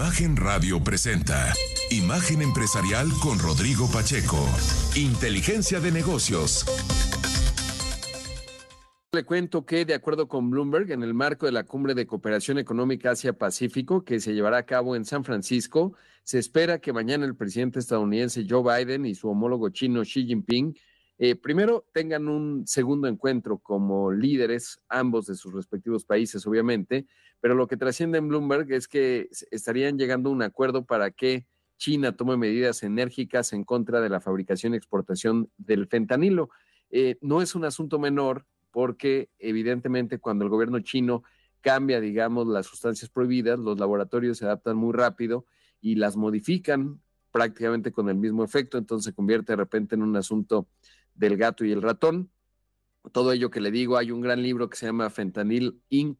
Imagen Radio presenta Imagen Empresarial con Rodrigo Pacheco. Inteligencia de negocios. Le cuento que, de acuerdo con Bloomberg, en el marco de la Cumbre de Cooperación Económica Asia-Pacífico, que se llevará a cabo en San Francisco, se espera que mañana el presidente estadounidense Joe Biden y su homólogo chino Xi Jinping eh, primero tengan un segundo encuentro como líderes, ambos de sus respectivos países, obviamente, pero lo que trasciende en Bloomberg es que estarían llegando a un acuerdo para que China tome medidas enérgicas en contra de la fabricación y exportación del fentanilo. Eh, no es un asunto menor porque evidentemente cuando el gobierno chino cambia, digamos, las sustancias prohibidas, los laboratorios se adaptan muy rápido y las modifican prácticamente con el mismo efecto, entonces se convierte de repente en un asunto del gato y el ratón. Todo ello que le digo, hay un gran libro que se llama Fentanil Inc.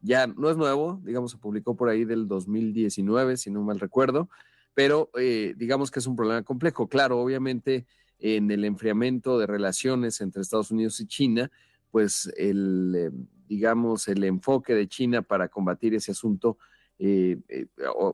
Ya no es nuevo, digamos, se publicó por ahí del 2019, si no mal recuerdo, pero eh, digamos que es un problema complejo. Claro, obviamente en el enfriamiento de relaciones entre Estados Unidos y China, pues el, eh, digamos, el enfoque de China para combatir ese asunto eh,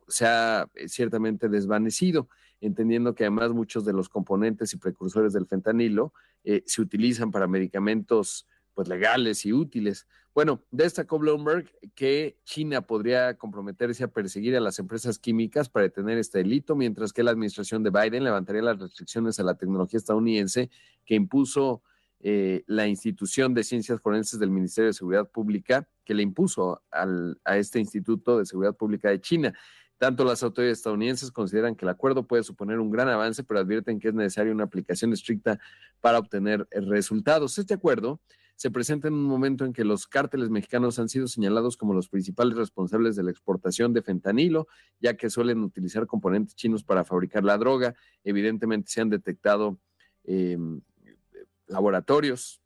se ha ciertamente desvanecido entendiendo que además muchos de los componentes y precursores del fentanilo eh, se utilizan para medicamentos pues legales y útiles. Bueno, destacó Bloomberg que China podría comprometerse a perseguir a las empresas químicas para detener este delito, mientras que la administración de Biden levantaría las restricciones a la tecnología estadounidense que impuso eh, la institución de ciencias forenses del Ministerio de Seguridad Pública, que le impuso a este Instituto de Seguridad Pública de China. Tanto las autoridades estadounidenses consideran que el acuerdo puede suponer un gran avance, pero advierten que es necesaria una aplicación estricta para obtener resultados. Este acuerdo se presenta en un momento en que los cárteles mexicanos han sido señalados como los principales responsables de la exportación de fentanilo, ya que suelen utilizar componentes chinos para fabricar la droga. Evidentemente se han detectado em, laboratorios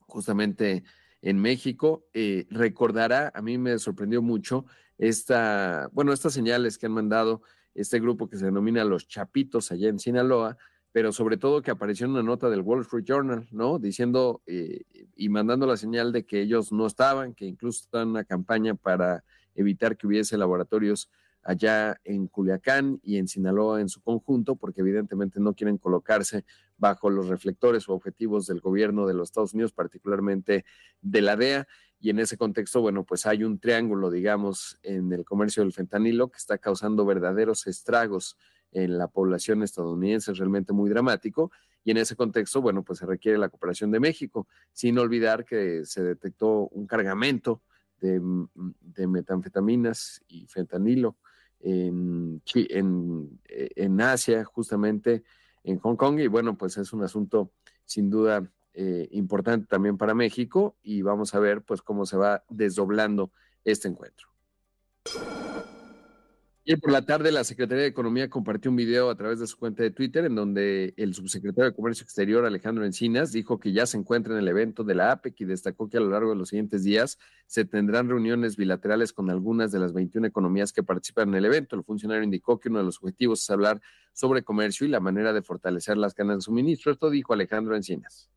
justamente en México. Eh, recordará, a mí me sorprendió mucho esta, bueno, estas señales que han mandado este grupo que se denomina Los Chapitos allá en Sinaloa, pero sobre todo que apareció en una nota del Wall Street Journal, ¿no? Diciendo eh, y mandando la señal de que ellos no estaban, que incluso estaban en una campaña para evitar que hubiese laboratorios allá en Culiacán y en Sinaloa en su conjunto, porque evidentemente no quieren colocarse bajo los reflectores o objetivos del gobierno de los Estados Unidos, particularmente de la DEA. Y en ese contexto, bueno, pues hay un triángulo, digamos, en el comercio del fentanilo que está causando verdaderos estragos en la población estadounidense, es realmente muy dramático. Y en ese contexto, bueno, pues se requiere la cooperación de México, sin olvidar que se detectó un cargamento de, de metanfetaminas y fentanilo en, en, en Asia, justamente en Hong Kong. Y bueno, pues es un asunto sin duda eh, importante también para México y vamos a ver pues cómo se va desdoblando este encuentro. Y por la tarde la Secretaría de Economía compartió un video a través de su cuenta de Twitter en donde el subsecretario de Comercio Exterior Alejandro Encinas dijo que ya se encuentra en el evento de la APEC y destacó que a lo largo de los siguientes días se tendrán reuniones bilaterales con algunas de las 21 economías que participan en el evento. El funcionario indicó que uno de los objetivos es hablar sobre comercio y la manera de fortalecer las cadenas de suministro. Esto dijo Alejandro Encinas.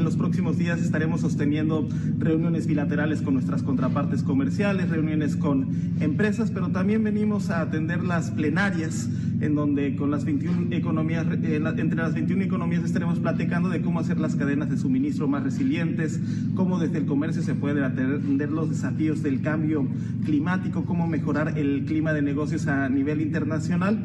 En los próximos días estaremos sosteniendo reuniones bilaterales con nuestras contrapartes comerciales, reuniones con empresas, pero también venimos a atender las plenarias, en donde con las 21 economías, entre las 21 economías estaremos platicando de cómo hacer las cadenas de suministro más resilientes, cómo desde el comercio se pueden atender los desafíos del cambio climático, cómo mejorar el clima de negocios a nivel internacional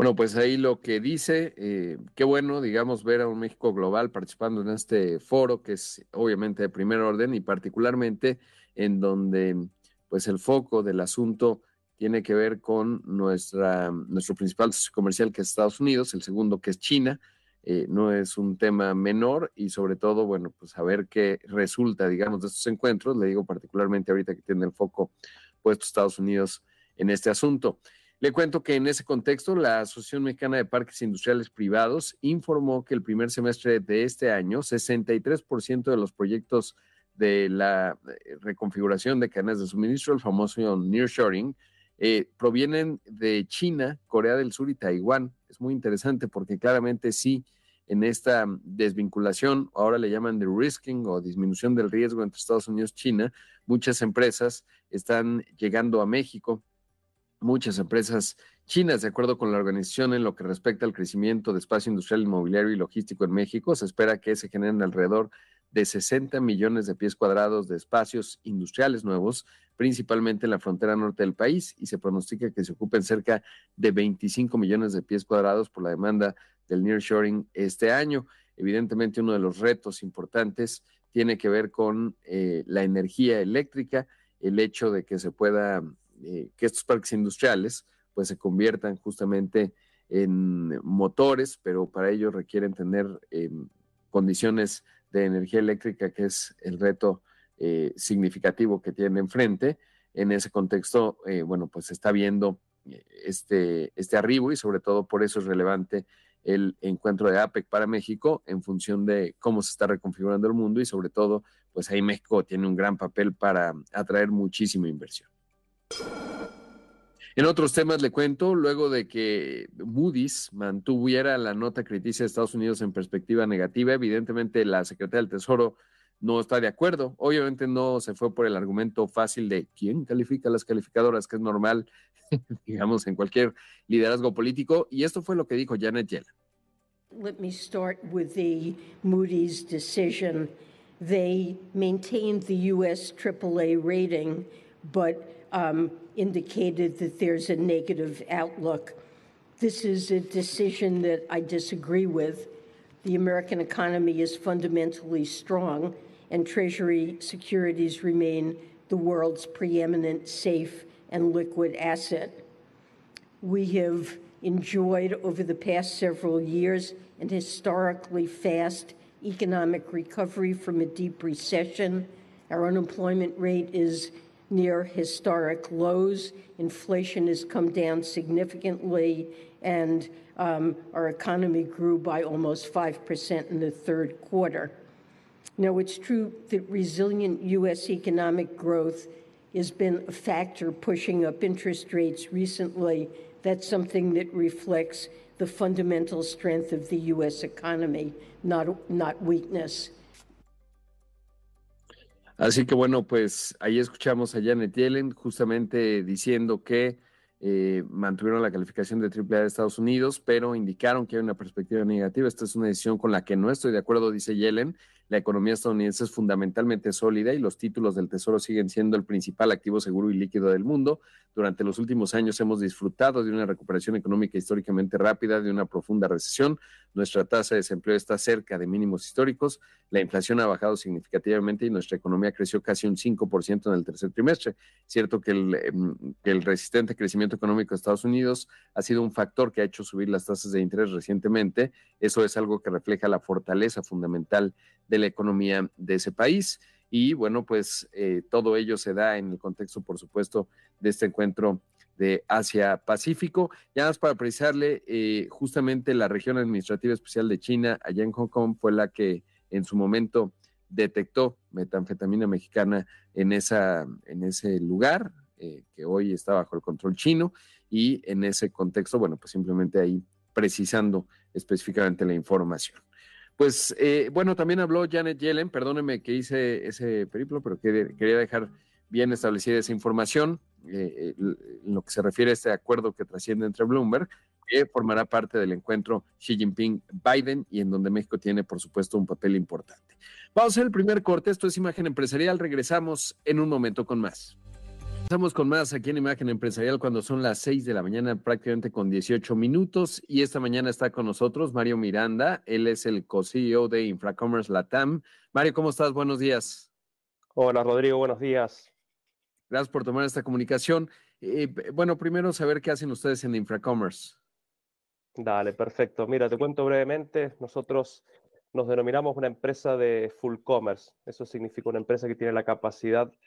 bueno, pues ahí lo que dice, eh, qué bueno, digamos, ver a un México global participando en este foro, que es obviamente de primer orden y particularmente en donde pues el foco del asunto tiene que ver con nuestra, nuestro principal socio comercial que es Estados Unidos, el segundo que es China, eh, no es un tema menor y sobre todo, bueno, pues a ver qué resulta, digamos, de estos encuentros, le digo particularmente ahorita que tiene el foco puesto Estados Unidos en este asunto. Le cuento que en ese contexto, la Asociación Mexicana de Parques Industriales Privados informó que el primer semestre de este año, 63% de los proyectos de la eh, reconfiguración de cadenas de suministro, el famoso nearshoring, eh, provienen de China, Corea del Sur y Taiwán. Es muy interesante porque claramente sí en esta desvinculación, ahora le llaman de risking o disminución del riesgo entre Estados Unidos y China, muchas empresas están llegando a México, muchas empresas chinas, de acuerdo con la organización en lo que respecta al crecimiento de espacio industrial, inmobiliario y logístico en México, se espera que se generen alrededor de 60 millones de pies cuadrados de espacios industriales nuevos, principalmente en la frontera norte del país, y se pronostica que se ocupen cerca de 25 millones de pies cuadrados por la demanda del nearshoring este año. Evidentemente, uno de los retos importantes tiene que ver con eh, la energía eléctrica, el hecho de que se pueda, eh, que estos parques industriales pues se conviertan justamente en motores, pero para ello requieren tener em, condiciones de energía eléctrica, que es el reto eh, significativo que tiene enfrente. En ese contexto, eh, bueno, pues se está viendo este, este arribo y sobre todo por eso es relevante el encuentro de APEC para México en función de cómo se está reconfigurando el mundo y sobre todo, pues ahí México tiene un gran papel para atraer muchísima inversión. En otros temas le cuento, luego de que Moody's mantuviera la nota crítica de Estados Unidos en perspectiva negativa, evidentemente la Secretaría del Tesoro no está de acuerdo. Obviamente no se fue por el argumento fácil de quién califica las calificadoras, que es normal, digamos, en cualquier liderazgo político. Y esto fue lo que dijo Janet Yellen. Let me start with the Moody's decision. They maintained the U.S. AAA rating, but um, indicated that there's a negative outlook. This is a decision that I disagree with. The American economy is fundamentally strong, and Treasury securities remain the world's preeminent safe and liquid asset. We have enjoyed over the past several years an historically fast economic recovery from a deep recession. Our unemployment rate is near historic lows. Inflation has come down significantly, and um, our economy grew by almost 5% in the third quarter. Now, it's true that resilient U.S. economic growth has been a factor pushing up interest rates recently. That's something that reflects the fundamental strength of the U.S. economy, not, not weakness. Así que bueno, pues ahí escuchamos a Janet Yellen justamente diciendo que eh, mantuvieron la calificación de AAA de Estados Unidos, pero indicaron que hay una perspectiva negativa. Esta es una decisión con la que no estoy de acuerdo, dice Yellen. La economía estadounidense es fundamentalmente sólida y los títulos del Tesoro siguen siendo el principal activo seguro y líquido del mundo. Durante los últimos años hemos disfrutado de una recuperación económica históricamente rápida, de una profunda recesión. Nuestra tasa de desempleo está cerca de mínimos históricos. La inflación ha bajado significativamente y nuestra economía creció casi un 5% en el tercer trimestre. Cierto que el, em, que el resistente crecimiento económico de Estados Unidos ha sido un factor que ha hecho subir las tasas de interés recientemente. Eso es algo que refleja la fortaleza fundamental de la economía de ese país. Y bueno, pues eh, todo ello se da en el contexto, por supuesto, de este encuentro de Asia-Pacífico. Ya más para precisarle, eh, justamente la región administrativa especial de China, allá en Hong Kong, fue la que en su momento detectó metanfetamina mexicana en, esa, en ese lugar, eh, que hoy está bajo el control chino, y en ese contexto, bueno, pues simplemente ahí precisando específicamente la información. Pues eh, bueno, también habló Janet Yellen, perdóneme que hice ese periplo, pero quería dejar bien establecida esa información eh, eh, en lo que se refiere a este acuerdo que trasciende entre Bloomberg, que formará parte del encuentro Xi Jinping-Biden y en donde México tiene, por supuesto, un papel importante. Vamos a hacer el primer corte, esto es Imagen Empresarial, regresamos en un momento con más. Estamos con más aquí en Imagen Empresarial cuando son las 6 de la mañana, prácticamente con 18 minutos. Y esta mañana está con nosotros Mario Miranda. Él es el co-CEO de Infracommerce Latam. Mario, ¿cómo estás? Buenos días. Hola, Rodrigo. Buenos días. Gracias por tomar esta comunicación. Eh, bueno, primero saber qué hacen ustedes en Infracommerce. Dale, perfecto. Mira, te cuento brevemente. Nosotros nos denominamos una empresa de full commerce. Eso significa una empresa que tiene la capacidad de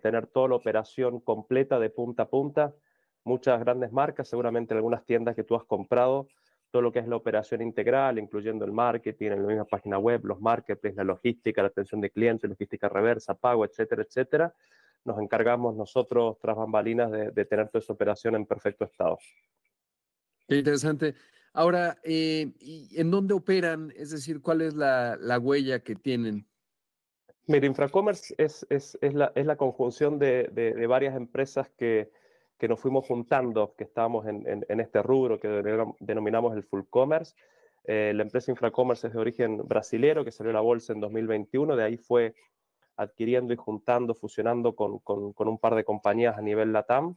tener toda la operación completa de punta a punta, muchas grandes marcas, seguramente algunas tiendas que tú has comprado, todo lo que es la operación integral, incluyendo el marketing, en la misma página web, los marketplaces, la logística, la atención de clientes, logística reversa, pago, etcétera, etcétera. Nos encargamos nosotros, tras bambalinas, de, tener toda esa operación en perfecto estado. Qué interesante. Ahora, eh, ¿en dónde operan? Es decir, ¿cuál es la, huella que tienen? Mira, Infracommerce es, es, es, la, es la, conjunción de, de, varias empresas que, que, nos fuimos juntando, que estábamos en, en, este rubro que denominamos el full commerce. Eh, la empresa Infracommerce es de origen brasilero, que salió a la bolsa en 2021, de ahí fue adquiriendo y juntando, fusionando con, con, un par de compañías a nivel LATAM.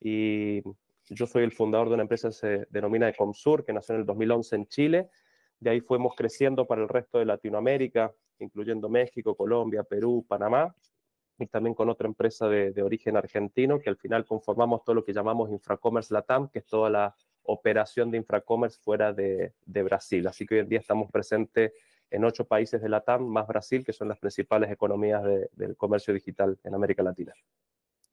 Y yo soy el fundador de una empresa que se denomina Ecomsur, que nació en el 2011 en Chile. De ahí fuimos creciendo para el resto de Latinoamérica, incluyendo México, Colombia, Perú, Panamá, y también con otra empresa de, origen argentino, que al final conformamos todo lo que llamamos Infracommerce Latam, que es toda la operación de Infracommerce fuera de, Brasil. Así que hoy en día estamos presentes en ocho países de Latam, más Brasil, que son las principales economías de, del comercio digital en América Latina.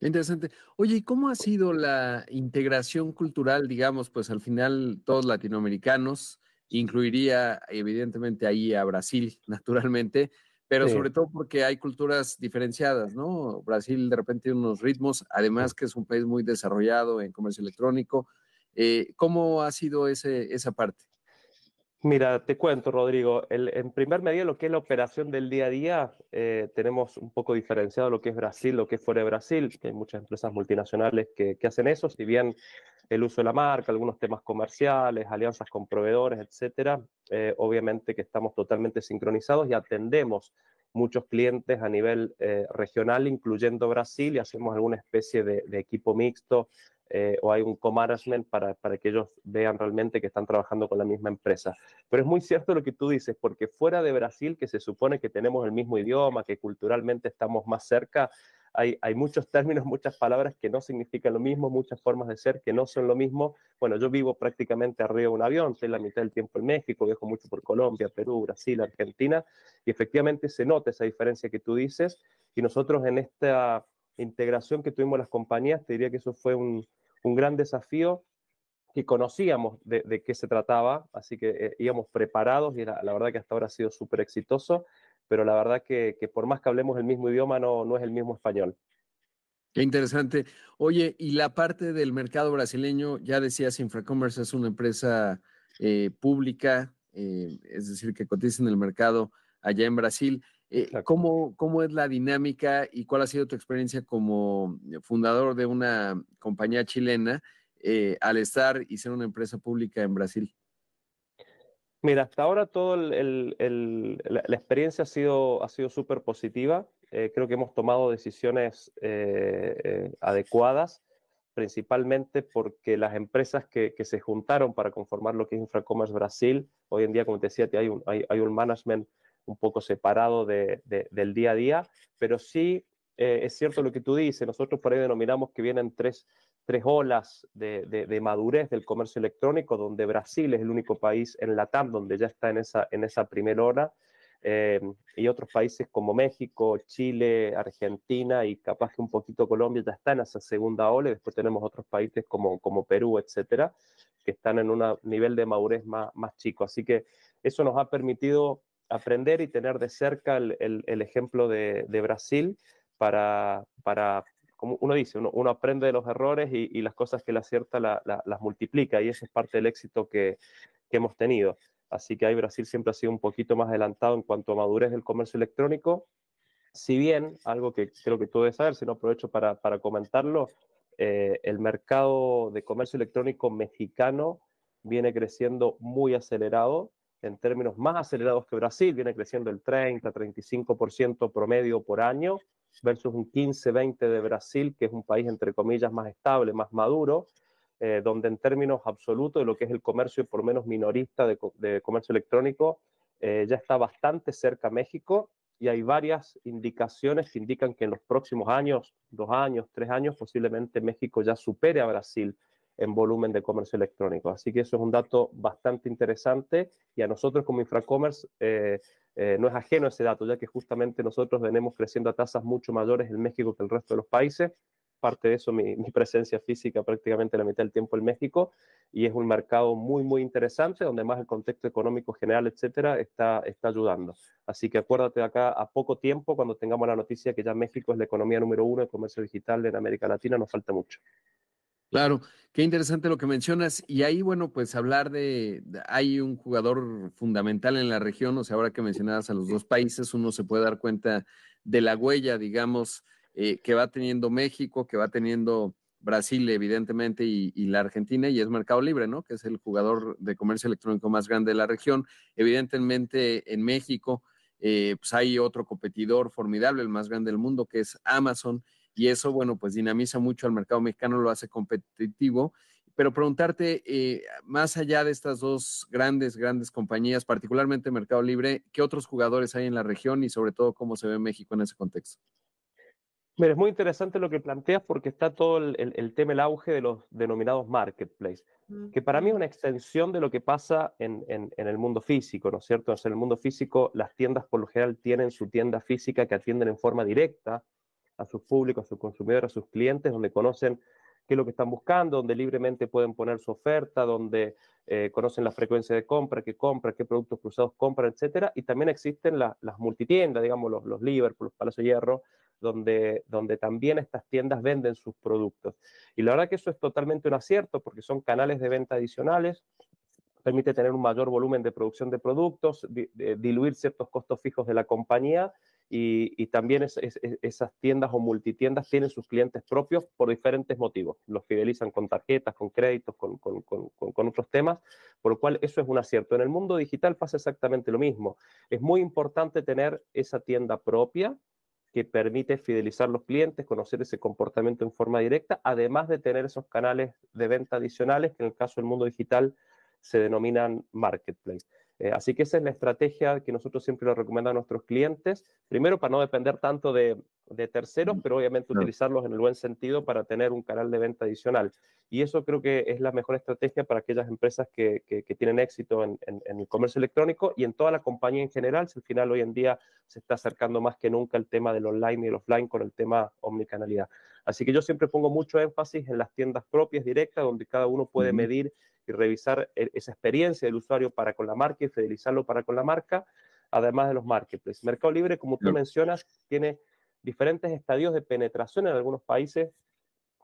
Interesante. Oye, ¿y cómo ha sido la integración cultural, digamos, pues al final todos latinoamericanos, incluiría evidentemente ahí a Brasil, naturalmente, pero sobre todo porque hay culturas diferenciadas, ¿no? Brasil de repente tiene unos ritmos, además que es un país muy desarrollado en comercio electrónico. Eh, ¿Cómo ha sido ese, esa parte? Mira, te cuento, Rodrigo. en primer medida, lo que es la operación del día a día, eh, tenemos un poco diferenciado lo que es Brasil, lo que es fuera de Brasil, hay muchas empresas multinacionales que, hacen eso, si bien el uso de la marca, algunos temas comerciales, alianzas con proveedores, etcétera, eh, obviamente que estamos totalmente sincronizados y atendemos muchos clientes a nivel eh, regional, incluyendo Brasil, y hacemos alguna especie de equipo mixto eh, o hay un co-management para, para que ellos vean realmente que están trabajando con la misma empresa. Pero es muy cierto lo que tú dices, porque fuera de Brasil, que se supone que tenemos el mismo idioma, que culturalmente estamos más cerca, hay, hay, muchos términos, muchas palabras que no significan lo mismo, muchas formas de ser que no son lo mismo. Bueno, yo vivo prácticamente arriba de un avión, estoy la mitad del tiempo en México, viajo mucho por Colombia, Perú, Brasil, Argentina, y efectivamente se nota esa diferencia que tú dices. Y nosotros en esta integración que tuvimos las compañías, te diría que eso fue un, un gran desafío que conocíamos de, qué se trataba, así que eh, íbamos preparados y la, verdad que hasta ahora ha sido súper exitoso, pero la verdad que, por más que hablemos el mismo idioma, no, no es el mismo español. Qué interesante. Oye, y la parte del mercado brasileño, ya decías, Infracommerce es una empresa eh, pública, eh, es decir, que cotiza en el mercado allá en Brasil. Eh, ¿cómo, ¿Cómo es la dinámica y cuál ha sido tu experiencia como fundador de una compañía chilena eh, al estar y ser una empresa pública en Brasil? Mira, hasta ahora toda la, experiencia ha sido, ha sido súper positiva. Eh, creo que hemos tomado decisiones adecuadas, principalmente porque las empresas que, que, se juntaron para conformar lo que es Infracommerce Brasil, hoy en día, como te decía, hay un, hay, hay un management un poco separado de, del día a día, pero sí eh, es cierto lo que tú dices, nosotros por ahí denominamos que vienen tres, tres olas de, de, madurez del comercio electrónico, donde Brasil es el único país en la TAM donde ya está en esa, en esa primera ola, eh, y otros países como México, Chile, Argentina y capaz que un poquito Colombia ya está en esa segunda ola, y después tenemos otros países como, como Perú, etcétera, que están en un nivel de madurez más, más chico. Así que eso nos ha permitido aprender y tener de cerca el, el, ejemplo de, de, Brasil para, para, como uno dice, uno, uno aprende de los errores y, y, las cosas que le acierta la, las multiplica y esa es parte del éxito que, que, hemos tenido. Así que ahí Brasil siempre ha sido un poquito más adelantado en cuanto a madurez del comercio electrónico. Si bien, algo que creo que tú debes saber, si no aprovecho para, para comentarlo, eh, el mercado de comercio electrónico mexicano viene creciendo muy acelerado en términos más acelerados que Brasil, viene creciendo el 30-35% promedio por año, versus un 15-20% de Brasil, que es un país, entre comillas, más estable, más maduro, eh, donde en términos absolutos de lo que es el comercio, por menos minorista de, comercio electrónico, eh, ya está bastante cerca México y hay varias indicaciones que indican que en los próximos años, dos años, tres años, posiblemente México ya supere a Brasil en volumen de comercio electrónico. Así que eso es un dato bastante interesante y a nosotros como Infracommerce eh, eh, no es ajeno ese dato, ya que justamente nosotros venimos creciendo a tasas mucho mayores en México que el resto de los países. Parte de eso, mi, presencia física prácticamente la mitad del tiempo en México y es un mercado muy, muy interesante donde más el contexto económico general, etcétera, está, está ayudando. Así que acuérdate de acá a poco tiempo, cuando tengamos la noticia que ya México es la economía número uno de comercio digital en América Latina, nos falta mucho. Claro, qué interesante lo que mencionas. Y ahí, bueno, pues hablar de, hay un jugador fundamental en la región, o sea, ahora que mencionabas a los dos países, uno se puede dar cuenta de la huella, digamos, eh, que va teniendo México, que va teniendo Brasil, evidentemente, y, la Argentina, y es Mercado Libre, ¿no? Que es el jugador de comercio electrónico más grande de la región. Evidentemente, en México, eh, pues hay otro competidor formidable, el más grande del mundo, que es Amazon y eso, bueno, pues dinamiza mucho al mercado mexicano, lo hace competitivo. Pero preguntarte, eh, más allá de estas dos grandes, grandes compañías, particularmente Mercado Libre, ¿qué otros jugadores hay en la región y sobre todo cómo se ve México en ese contexto? Mira, es muy interesante lo que planteas porque está todo el, tema, el auge de los denominados marketplaces, que para mí es una extensión de lo que pasa en, en, el mundo físico, ¿no es cierto? en el mundo físico las tiendas por lo general tienen su tienda física que atienden en forma directa a sus públicos, a sus consumidores, a sus clientes, donde conocen qué es lo que están buscando, donde libremente pueden poner su oferta, donde eh, conocen la frecuencia de compra, qué compra, qué productos cruzados compran, etcétera. Y también existen las multitiendas, digamos, los, los Liverpool, los Palacio Hierro, donde, donde también estas tiendas venden sus productos. Y la verdad que eso es totalmente un acierto porque son canales de venta adicionales, permite tener un mayor volumen de producción de productos, diluir ciertos costos fijos de la compañía y, también esas tiendas o multitiendas tienen sus clientes propios por diferentes motivos. Los fidelizan con tarjetas, con créditos, con, con, otros temas, por lo cual eso es un acierto. En el mundo digital pasa exactamente lo mismo. Es muy importante tener esa tienda propia que permite fidelizar los clientes, conocer ese comportamiento en forma directa, además de tener esos canales de venta adicionales que en el caso del mundo digital se denominan marketplace. Eh, así que esa es la estrategia que nosotros siempre le recomendamos a nuestros clientes, primero para no depender tanto de, terceros, pero obviamente utilizarlos en el buen sentido para tener un canal de venta adicional. Y eso creo que es la mejor estrategia para aquellas empresas que, tienen éxito en, el comercio electrónico y en toda la compañía en general, si al final hoy en día se está acercando más que nunca el tema del online y el offline con el tema omnicanalidad. Así que yo siempre pongo mucho énfasis en las tiendas propias directas, donde cada uno puede medir y revisar e, esa experiencia del usuario para con la marca y fidelizarlo para con la marca, además de los marketplaces. Mercado Libre, como tú mencionas, tiene diferentes estadios de penetración en algunos países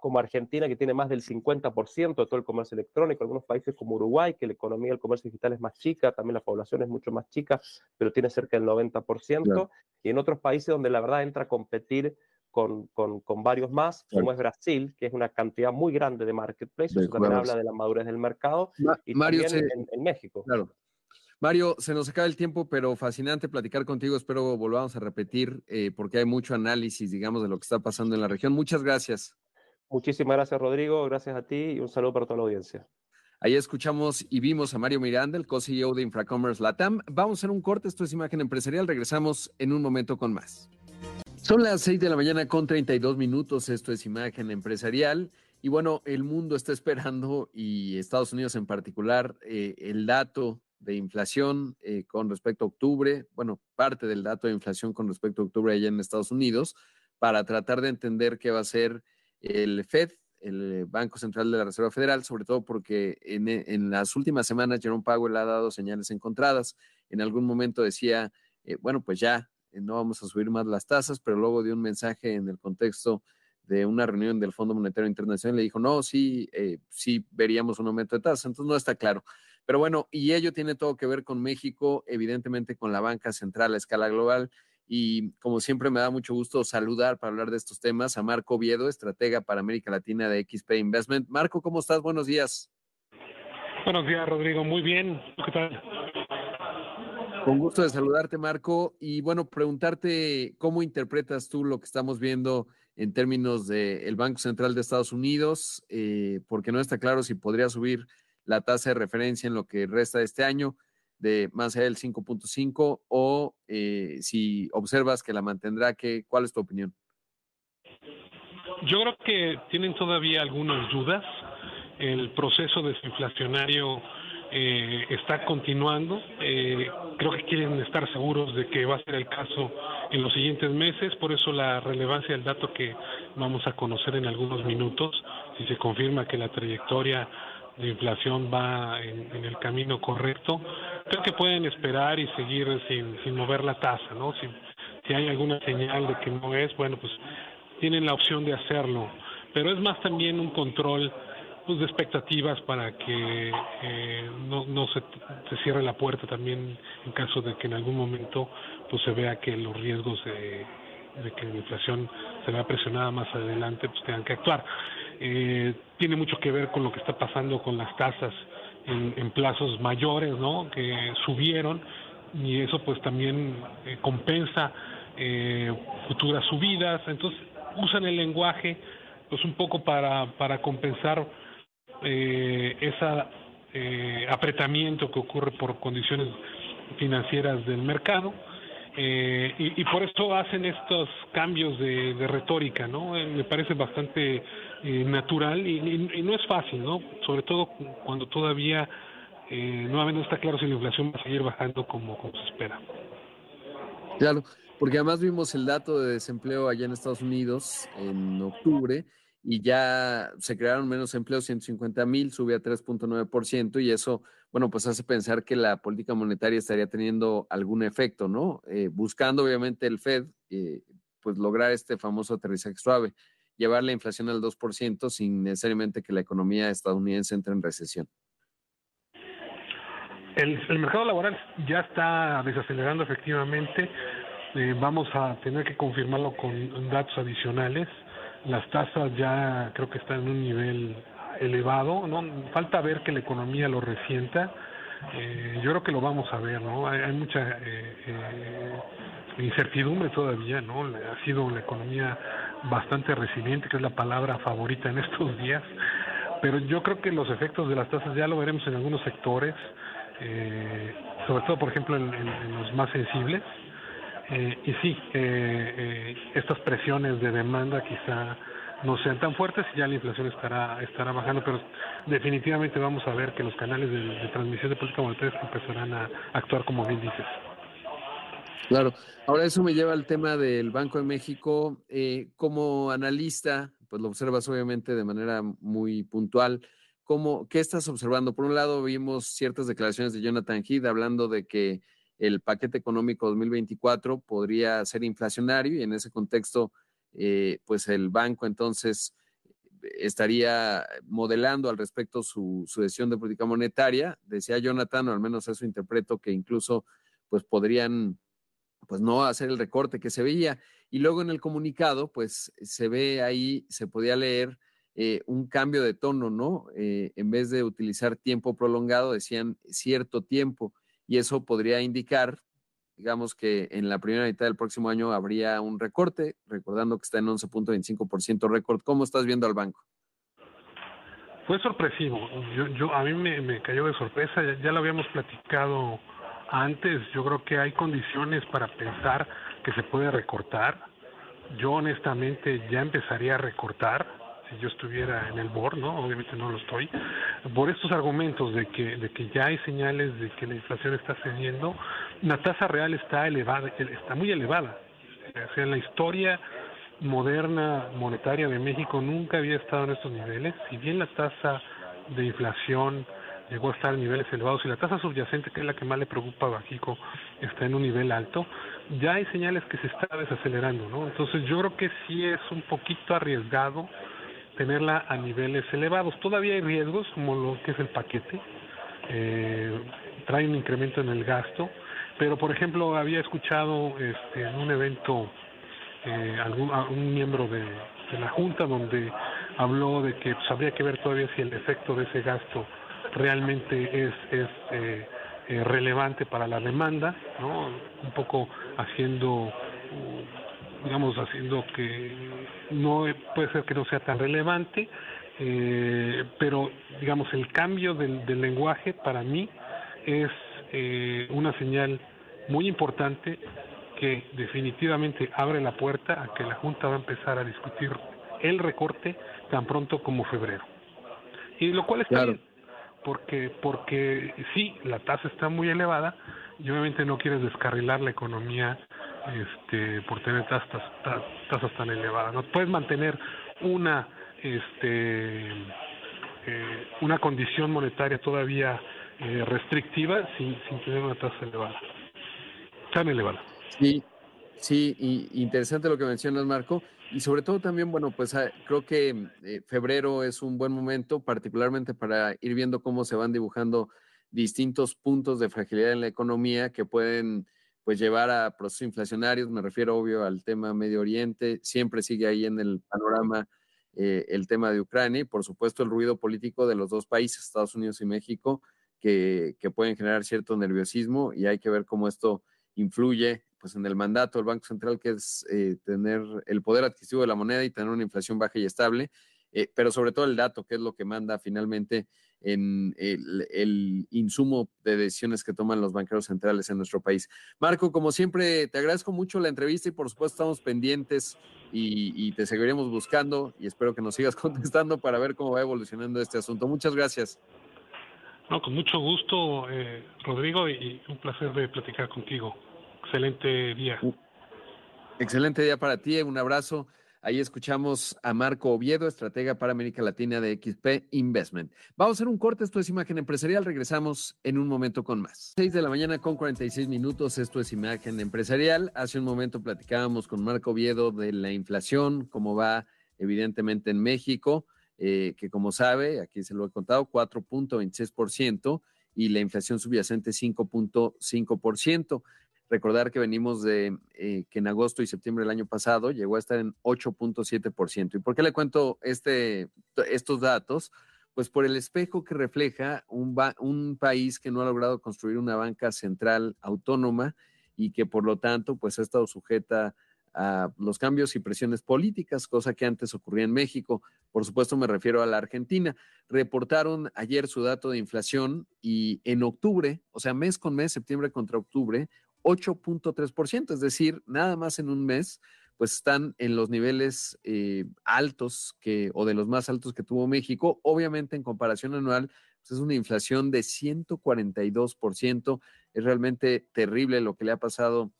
como Argentina, que tiene más del 50% de todo el comercio electrónico, algunos países como Uruguay, que la economía del comercio digital es más chica, también la población es mucho más chica, pero tiene cerca del 90%, y en otros países donde la verdad entra a competir con, con, con varios más, como es Brasil, que es una cantidad muy grande de marketplaces, eso también habla de la madurez del mercado, y Mario, también en, México. Claro. Mario, se nos acaba el tiempo, pero fascinante platicar contigo. Espero volvamos a repetir eh, porque hay mucho análisis, digamos, de lo que está pasando en la región. Muchas gracias. Muchísimas gracias, Rodrigo. Gracias a ti y un saludo para toda la audiencia. Ahí escuchamos y vimos a Mario Miranda, el co-CEO de Infracommerce Latam. Vamos a hacer un corte. Esto es Imagen Empresarial. Regresamos en un momento con más. Son las 6 de la mañana con 32 minutos. Esto es Imagen Empresarial. Y bueno, el mundo está esperando, y Estados Unidos en particular, eh, el dato de inflación eh, con respecto a octubre, bueno, parte del dato de inflación con respecto a octubre allá en Estados Unidos, para tratar de entender qué va a ser el FED, el Banco Central de la Reserva Federal, sobre todo porque en, las últimas semanas Jerome Powell ha dado señales encontradas. En algún momento decía, eh, bueno, pues ya no vamos a subir más las tasas, pero luego dio un mensaje en el contexto de una reunión del Fondo Monetario Internacional, le dijo, no, sí, eh, sí veríamos un aumento de tasas, entonces no está claro. Pero bueno, y ello tiene todo que ver con México, evidentemente con la banca central a escala global, y como siempre me da mucho gusto saludar para hablar de estos temas a Marco Viedo, estratega para América Latina de XP Investment. Marco, ¿cómo estás? Buenos días. Buenos días, Rodrigo. Muy bien. ¿Qué tal? Con gusto de saludarte, Marco. Y bueno, preguntarte cómo interpretas tú lo que estamos viendo en términos del Banco Central de Estados Unidos, eh, porque no está claro si podría subir la tasa de referencia en lo que resta de este año de más allá del 5.5 o eh, si observas que la mantendrá, ¿qué, ¿cuál es tu opinión? Yo creo que tienen todavía algunas dudas. El proceso desinflacionario eh, está continuando. Eh, creo que quieren estar seguros de que va a ser el caso en los siguientes meses, por eso la relevancia del dato que vamos a conocer en algunos minutos, si se confirma que la trayectoria de inflación va en, el camino correcto, creo que pueden esperar y seguir sin, sin mover la tasa, ¿no? Si, si hay alguna señal de que no es, bueno, pues tienen la opción de hacerlo, pero es más también un control pues, de expectativas para que eh, no, no se, se, cierre la puerta también en caso de que en algún momento pues se vea que los riesgos de, que la inflación se vea presionada más adelante pues tengan que actuar. Eh, tiene mucho que ver con lo que está pasando con las tasas en, en plazos mayores, ¿no? Que subieron y eso pues también eh, compensa eh, futuras subidas. Entonces usan el lenguaje pues un poco para, para compensar eh, ese eh, apretamiento que ocurre por condiciones financieras del mercado. Eh, y, y, por eso hacen estos cambios de, retórica, ¿no? Eh, me parece bastante eh, natural y, no es fácil, ¿no? Sobre todo cuando todavía nuevamente no está claro si la inflación va a seguir bajando como, como se espera. Claro, porque además vimos el dato de desempleo allá en Estados Unidos en octubre y ya se crearon menos empleos, 150 mil, sube a 3.9%, y eso, bueno, pues hace pensar que la política monetaria estaría teniendo algún efecto, ¿no? Eh, buscando obviamente el Fed, eh, pues lograr este famoso aterrizaje suave, llevar la inflación al 2% sin necesariamente que la economía estadounidense entre en recesión. El, el mercado laboral ya está desacelerando efectivamente, eh, vamos a tener que confirmarlo con datos adicionales las tasas ya creo que están en un nivel elevado, ¿no? Falta ver que la economía lo resienta. Eh, yo creo que lo vamos a ver, ¿no? Hay, hay mucha eh, eh, incertidumbre todavía, ¿no? Ha sido la economía bastante resiliente, que es la palabra favorita en estos días, pero yo creo que los efectos de las tasas ya lo veremos en algunos sectores, eh, sobre todo, por ejemplo, en, los más sensibles, eh, y sí, eh, estas presiones de demanda quizá no sean tan fuertes y ya la inflación estará estará bajando, pero definitivamente vamos a ver que los canales de, de transmisión de política monetaria empezarán a actuar como bien dices. Claro, ahora eso me lleva al tema del Banco de México. Eh, como analista, pues lo observas obviamente de manera muy puntual. ¿Cómo, ¿Qué estás observando? Por un lado, vimos ciertas declaraciones de Jonathan Heath hablando de que el paquete económico 2024 podría ser inflacionario y en ese contexto, eh, pues el banco entonces estaría modelando al respecto su, su, decisión de política monetaria. Decía Jonathan, o al menos eso interpreto, que incluso pues podrían pues no hacer el recorte que se veía. Y luego en el comunicado, pues se ve ahí, se podía leer eh, un cambio de tono, ¿no? Eh, en vez de utilizar tiempo prolongado, decían cierto tiempo y eso podría indicar, digamos, que en la primera mitad del próximo año habría un recorte, recordando que está en 11.25% récord. ¿Cómo estás viendo al banco? Fue sorpresivo. Yo, yo a mí me, cayó de sorpresa. Ya, lo habíamos platicado antes. Yo creo que hay condiciones para pensar que se puede recortar. Yo honestamente ya empezaría a recortar si yo estuviera en el board, ¿no? Obviamente no lo estoy, por estos argumentos de que, de que ya hay señales de que la inflación está cediendo, la tasa real está elevada, está muy elevada. O sea, la historia moderna monetaria de México nunca había estado en estos niveles, si bien la tasa de inflación llegó a estar en niveles elevados y la tasa subyacente, que es la que más le preocupa a Bajico, está en un nivel alto, ya hay señales que se está desacelerando, ¿no? Entonces yo creo que sí es un poquito arriesgado tenerla a niveles elevados. Todavía hay riesgos, como lo que es el paquete, eh, trae un incremento en el gasto, pero por ejemplo había escuchado este, en un evento eh, algún, a un miembro de, de, la Junta donde habló de que pues, habría que ver todavía si el efecto de ese gasto realmente es, es eh, eh relevante para la demanda, ¿no? un poco haciendo digamos, haciendo que no puede ser que no sea tan relevante, eh, pero digamos, el cambio del, del, lenguaje para mí es eh, una señal muy importante que definitivamente abre la puerta a que la Junta va a empezar a discutir el recorte tan pronto como febrero. Y lo cual está claro. bien, porque, porque sí, la tasa está muy elevada y obviamente no quieres descarrilar la economía este, por tener tasas, tasas tan elevadas. No puedes mantener una este, eh, una condición monetaria todavía eh, restrictiva sin, tener una tasa elevada, tan elevada. Sí, sí, y interesante lo que mencionas, Marco. y sobre todo también, bueno, pues ah, creo que eh, febrero es un buen momento, particularmente para ir viendo cómo se van dibujando distintos puntos de fragilidad en la economía que pueden pues llevar a procesos inflacionarios, me refiero obvio al tema Medio Oriente, siempre sigue ahí en el panorama eh, el tema de Ucrania y por supuesto el ruido político de los dos países, Estados Unidos y México, que, que pueden generar cierto nerviosismo y hay que ver cómo esto influye pues en el mandato del Banco Central, que es eh, tener el poder adquisitivo de la moneda y tener una inflación baja y estable, eh, pero sobre todo el dato, que es lo que manda finalmente en el, insumo de decisiones que toman los banqueros centrales en nuestro país. Marco, como siempre, te agradezco mucho la entrevista y por supuesto estamos pendientes y, te seguiremos buscando y espero que nos sigas contestando para ver cómo va evolucionando este asunto. Muchas gracias. No, con mucho gusto, eh, Rodrigo, y un placer de platicar contigo. Excelente día. Excelente día para ti, un abrazo. Ahí escuchamos a Marco Oviedo, estratega para América Latina de XP Investment. Vamos a hacer un corte, esto es Imagen Empresarial, regresamos en un momento con más. 6 de la mañana con 46 minutos, esto es Imagen Empresarial. Hace un momento platicábamos con Marco Oviedo de la inflación, cómo va evidentemente en México, eh, que como sabe, aquí se lo he contado, 4.26% y la inflación subyacente 5.5%. Recordar que venimos de eh, que en agosto y septiembre del año pasado llegó a estar en 8.7%. ¿Y por qué le cuento este, estos datos? Pues por el espejo que refleja un, un país que no ha logrado construir una banca central autónoma y que por lo tanto pues ha estado sujeta a los cambios y presiones políticas, cosa que antes ocurría en México. Por supuesto, me refiero a la Argentina. Reportaron ayer su dato de inflación y en octubre, o sea, mes con mes, septiembre contra octubre, 8.3%, es decir, nada más en un mes, pues están en los niveles eh, altos que, o de los más altos que tuvo México. Obviamente, en comparación anual, pues es una inflación de 142%. Es realmente terrible lo que le ha pasado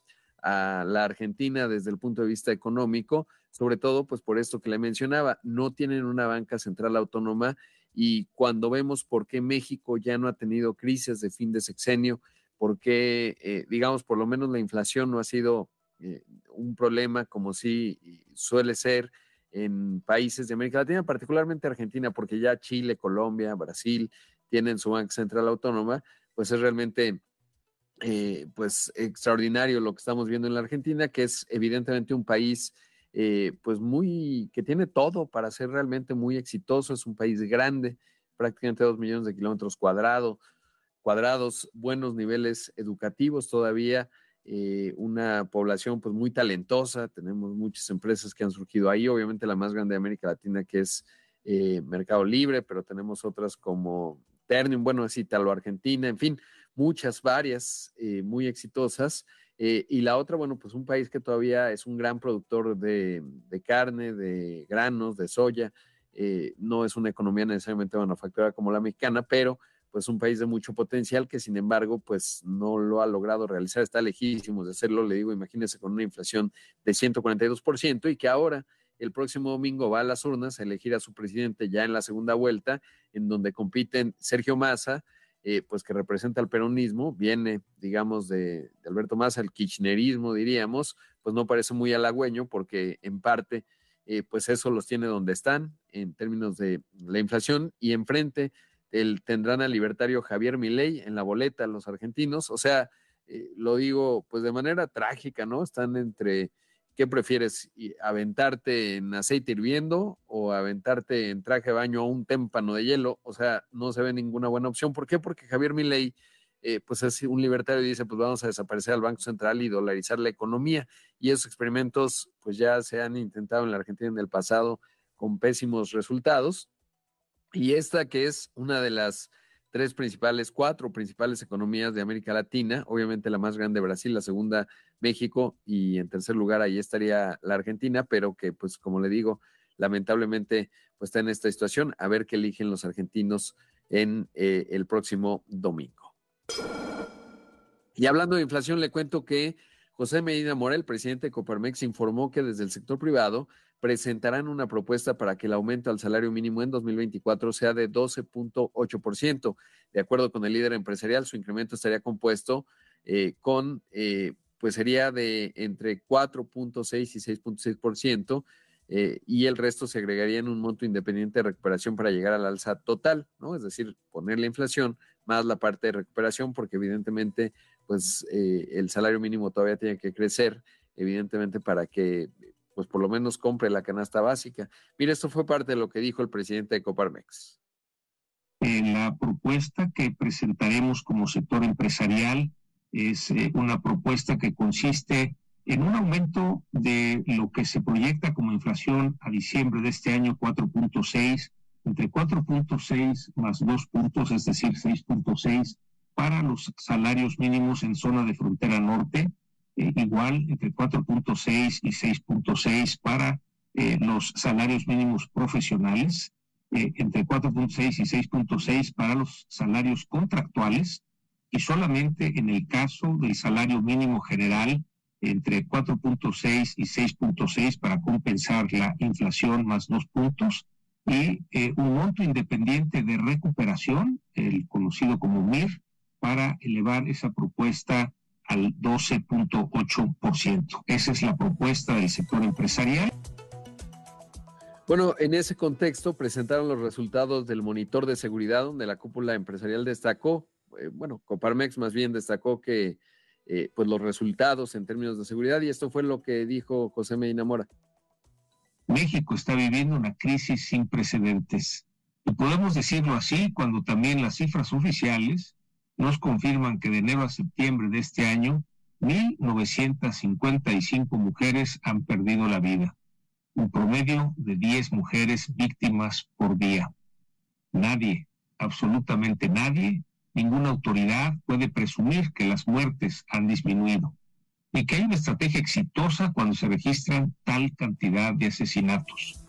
a la Argentina desde el punto de vista económico, sobre todo pues por esto que le mencionaba, no tienen una banca central autónoma y cuando vemos por qué México ya no ha tenido crisis de fin de sexenio, porque, eh, digamos, por lo menos la inflación no ha sido eh, un problema como sí suele ser en países de América Latina, particularmente Argentina, porque ya Chile, Colombia, Brasil tienen su Banca Central Autónoma, pues es realmente eh, pues extraordinario lo que estamos viendo en la Argentina, que es evidentemente un país pues muy, que tiene todo para ser realmente muy exitoso, es un país grande, prácticamente dos millones de kilómetros cuadrados, cuadrados, buenos niveles educativos todavía, eh, una población pues muy talentosa, tenemos muchas empresas que han surgido ahí, obviamente la más grande de América Latina que es eh, Mercado Libre, pero tenemos otras como Ternium, bueno, es Italo Argentina, en fin, muchas, varias eh, muy exitosas. y la otra, bueno, pues un país que todavía es un gran productor de, de carne, de granos, de soya. no es una economía necesariamente manufacturera como la mexicana, pero pues un país de mucho potencial que sin embargo pues no lo ha logrado realizar, está lejísimo de hacerlo, le digo, imagínese con una inflación de 142% y que ahora el próximo domingo va a las urnas a elegir a su presidente ya en la segunda vuelta, en donde compiten Sergio Massa, eh, pues que representa al peronismo, viene, digamos, de, de, Alberto Massa, el kirchnerismo, diríamos, pues no parece muy halagüeño porque en parte, eh, pues eso los tiene donde están en términos de la inflación y enfrente el, tendrán al libertario Javier Milei en la boleta, los argentinos. O sea, eh, lo digo pues de manera trágica, ¿no? Están entre, ¿qué prefieres? ¿Aventarte en aceite hirviendo o aventarte en traje de baño a un témpano de hielo? O sea, no se ve ninguna buena opción. ¿Por qué? Porque Javier Milei, eh, pues es un libertario y dice, pues vamos a desaparecer al Banco Central y dolarizar la economía. Y esos experimentos, pues ya se han intentado en la Argentina en el pasado con pésimos resultados. Y esta que es una de las tres principales, cuatro principales economías de América Latina, obviamente la más grande Brasil, la segunda México y en tercer lugar ahí estaría la Argentina, pero que pues como le digo, lamentablemente pues está en esta situación, a ver qué eligen los argentinos en eh, el próximo domingo. Y hablando de inflación, le cuento que José Medina Morel, presidente de Coparmex, informó que desde el sector privado presentarán una propuesta para que el aumento al salario mínimo en 2024 sea de 12.8%. De acuerdo con el líder empresarial, su incremento estaría compuesto eh, con, eh, pues sería de entre 4.6 y 6.6%. eh, y el resto se agregaría en un monto independiente de recuperación para llegar al alza total, ¿no? Es decir, poner la inflación más la parte de recuperación, porque evidentemente, pues eh, el salario mínimo todavía tiene que crecer, evidentemente, para que, pues por lo menos compre la canasta básica. Mire, esto fue parte de lo que dijo el presidente de Coparmex. la propuesta que presentaremos como sector empresarial es eh, una propuesta que consiste en un aumento de lo que se proyecta como inflación a diciembre de este año 4.6, entre 4.6 más 2 puntos, es decir, 6.6 para los salarios mínimos en zona de frontera norte, eh, igual entre 4.6 y 6.6 para eh, los salarios mínimos profesionales, eh, entre 4.6 y 6.6 para los salarios contractuales y solamente en el caso del salario mínimo general entre 4.6 y 6.6 para compensar la inflación más dos puntos y eh, un monto independiente de recuperación, el conocido como MIR, para elevar esa propuesta al 12.8%. Esa es la propuesta del sector empresarial. Bueno, en ese contexto presentaron los resultados del monitor de seguridad donde la cúpula empresarial destacó, eh, bueno, Coparmex más bien destacó que eh, pues los resultados en términos de seguridad y esto fue lo que dijo José Medina Mora. México está viviendo una crisis sin precedentes y podemos decirlo así cuando también las cifras oficiales nos confirman que de enero a septiembre de este año 1.955 mujeres han perdido la vida, un promedio de 10 mujeres víctimas por día. Nadie, absolutamente nadie, ninguna autoridad puede presumir que las muertes han disminuido y que hay una estrategia exitosa cuando se registran tal cantidad de asesinatos.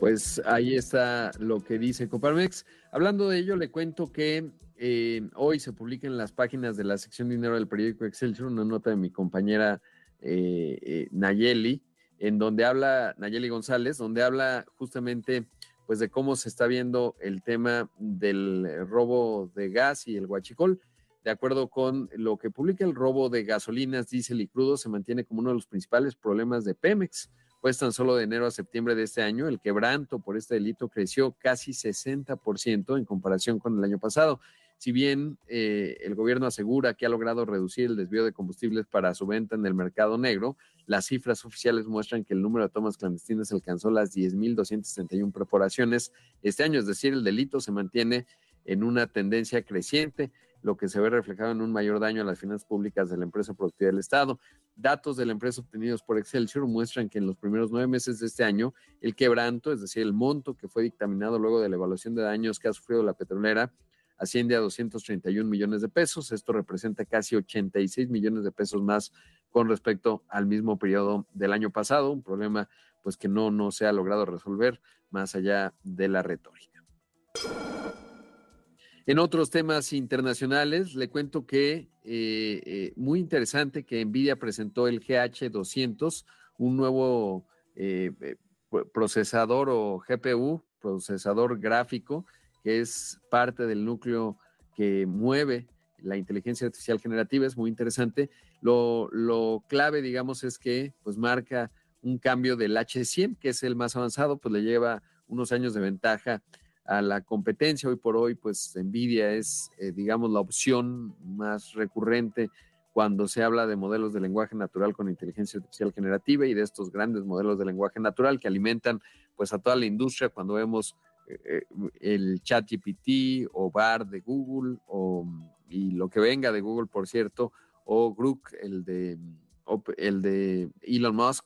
Pues ahí está lo que dice Coparmex. Hablando de ello, le cuento que eh, hoy se publica en las páginas de la sección dinero del periódico Excelsior una nota de mi compañera eh, eh, Nayeli, en donde habla, Nayeli González, donde habla justamente pues de cómo se está viendo el tema del robo de gas y el guachicol. De acuerdo con lo que publica el robo de gasolinas, diésel y crudo, se mantiene como uno de los principales problemas de Pemex. Pues tan solo de enero a septiembre de este año, el quebranto por este delito creció casi 60% en comparación con el año pasado. Si bien eh, el gobierno asegura que ha logrado reducir el desvío de combustibles para su venta en el mercado negro, las cifras oficiales muestran que el número de tomas clandestinas alcanzó las 10.261 perforaciones este año, es decir, el delito se mantiene en una tendencia creciente, lo que se ve reflejado en un mayor daño a las finanzas públicas de la empresa productiva del Estado. Datos de la empresa obtenidos por Excelsior muestran que en los primeros nueve meses de este año, el quebranto, es decir, el monto que fue dictaminado luego de la evaluación de daños que ha sufrido la petrolera, asciende a 231 millones de pesos. Esto representa casi 86 millones de pesos más con respecto al mismo periodo del año pasado, un problema pues que no, no se ha logrado resolver más allá de la retórica. En otros temas internacionales, le cuento que eh, eh, muy interesante que Nvidia presentó el GH200, un nuevo eh, procesador o GPU, procesador gráfico, que es parte del núcleo que mueve la inteligencia artificial generativa, es muy interesante. Lo, clave, digamos, es que pues marca un cambio del H100, que es el más avanzado, pues le lleva unos años de ventaja a la competencia. Hoy por hoy, pues Nvidia es, eh, digamos, la opción más recurrente cuando se habla de modelos de lenguaje natural con inteligencia artificial generativa y de estos grandes modelos de lenguaje natural que alimentan pues a toda la industria cuando vemos el chat GPT o BAR de Google o, y lo que venga de Google, por cierto, o Grook, el de, el de Elon Musk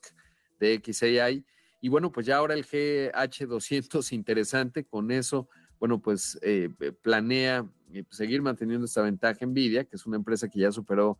de XAI. Y bueno, pues ya ahora el GH200 interesante, con eso, bueno, pues eh, planea eh, seguir manteniendo esta ventaja Nvidia, que es una empresa que ya superó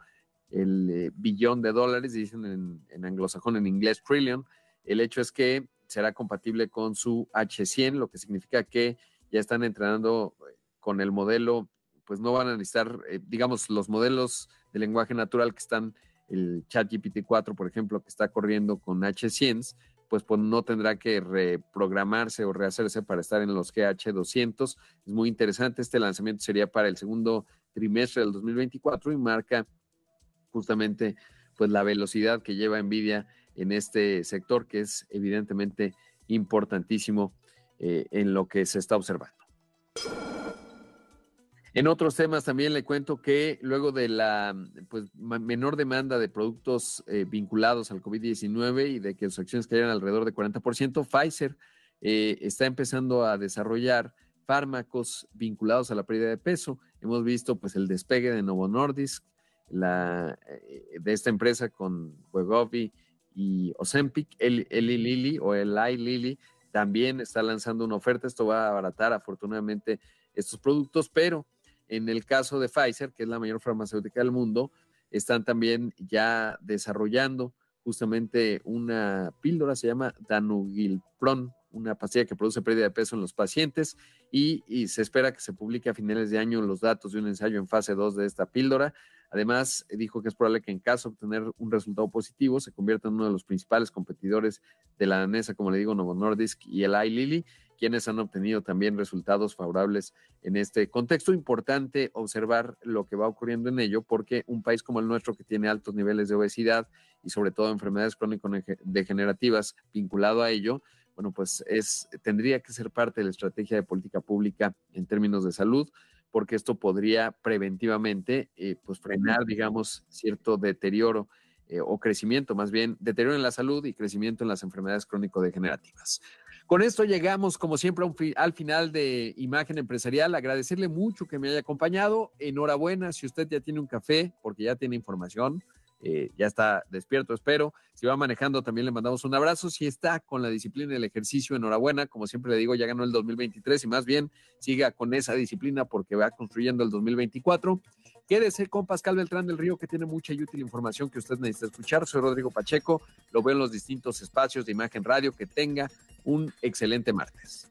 el billón de dólares, dicen en, en anglosajón, en inglés, trillion. El hecho es que será compatible con su H100, lo que significa que ya están entrenando eh, con el modelo, pues no van a necesitar, eh, digamos, los modelos de lenguaje natural que están, el ChatGPT 4, por ejemplo, que está corriendo con H100, pues, pues no tendrá que reprogramarse o rehacerse para estar en los GH200. Es muy interesante, este lanzamiento sería para el segundo trimestre del 2024 y marca justamente pues la velocidad que lleva Nvidia en este sector que es evidentemente importantísimo eh, en lo que se está observando. En otros temas también le cuento que luego de la pues, menor demanda de productos eh, vinculados al COVID-19 y de que sus acciones cayeron alrededor de 40%, Pfizer eh, está empezando a desarrollar fármacos vinculados a la pérdida de peso. Hemos visto pues el despegue de Novo Nordisk, la, de esta empresa con Wegovy y Ozempic, el, Eli Lilly o el I Lilly también está lanzando una oferta. Esto va a abaratar afortunadamente estos productos, pero en el caso de Pfizer, que es la mayor farmacéutica del mundo, están también ya desarrollando justamente una píldora, se llama Danugilpron, una pastilla que produce pérdida de peso en los pacientes y, y, se espera que se publique a finales de año los datos de un ensayo en fase 2 de esta píldora. Además, dijo que es probable que en caso de obtener un resultado positivo se convierta en uno de los principales competidores de la danesa, como le digo, Novo Nordisk y el Lilly, quienes han obtenido también resultados favorables en este contexto. Importante observar lo que va ocurriendo en ello, porque un país como el nuestro, que tiene altos niveles de obesidad y sobre todo enfermedades crónico-degenerativas vinculado a ello, bueno, pues es, tendría que ser parte de la estrategia de política pública en términos de salud, porque esto podría preventivamente eh, pues frenar, digamos, cierto deterioro eh, o crecimiento, más bien deterioro en la salud y crecimiento en las enfermedades crónico-degenerativas. Con esto llegamos, como siempre, al final de Imagen Empresarial. Agradecerle mucho que me haya acompañado. Enhorabuena si usted ya tiene un café, porque ya tiene información. Eh, ya está despierto, espero. Si va manejando, también le mandamos un abrazo. Si está con la disciplina del ejercicio, enhorabuena. Como siempre le digo, ya ganó el 2023 y más bien siga con esa disciplina porque va construyendo el 2024. Quédese con Pascal Beltrán del Río, que tiene mucha y útil información que usted necesita escuchar. Soy Rodrigo Pacheco, lo veo en los distintos espacios de Imagen Radio. Que tenga un excelente martes.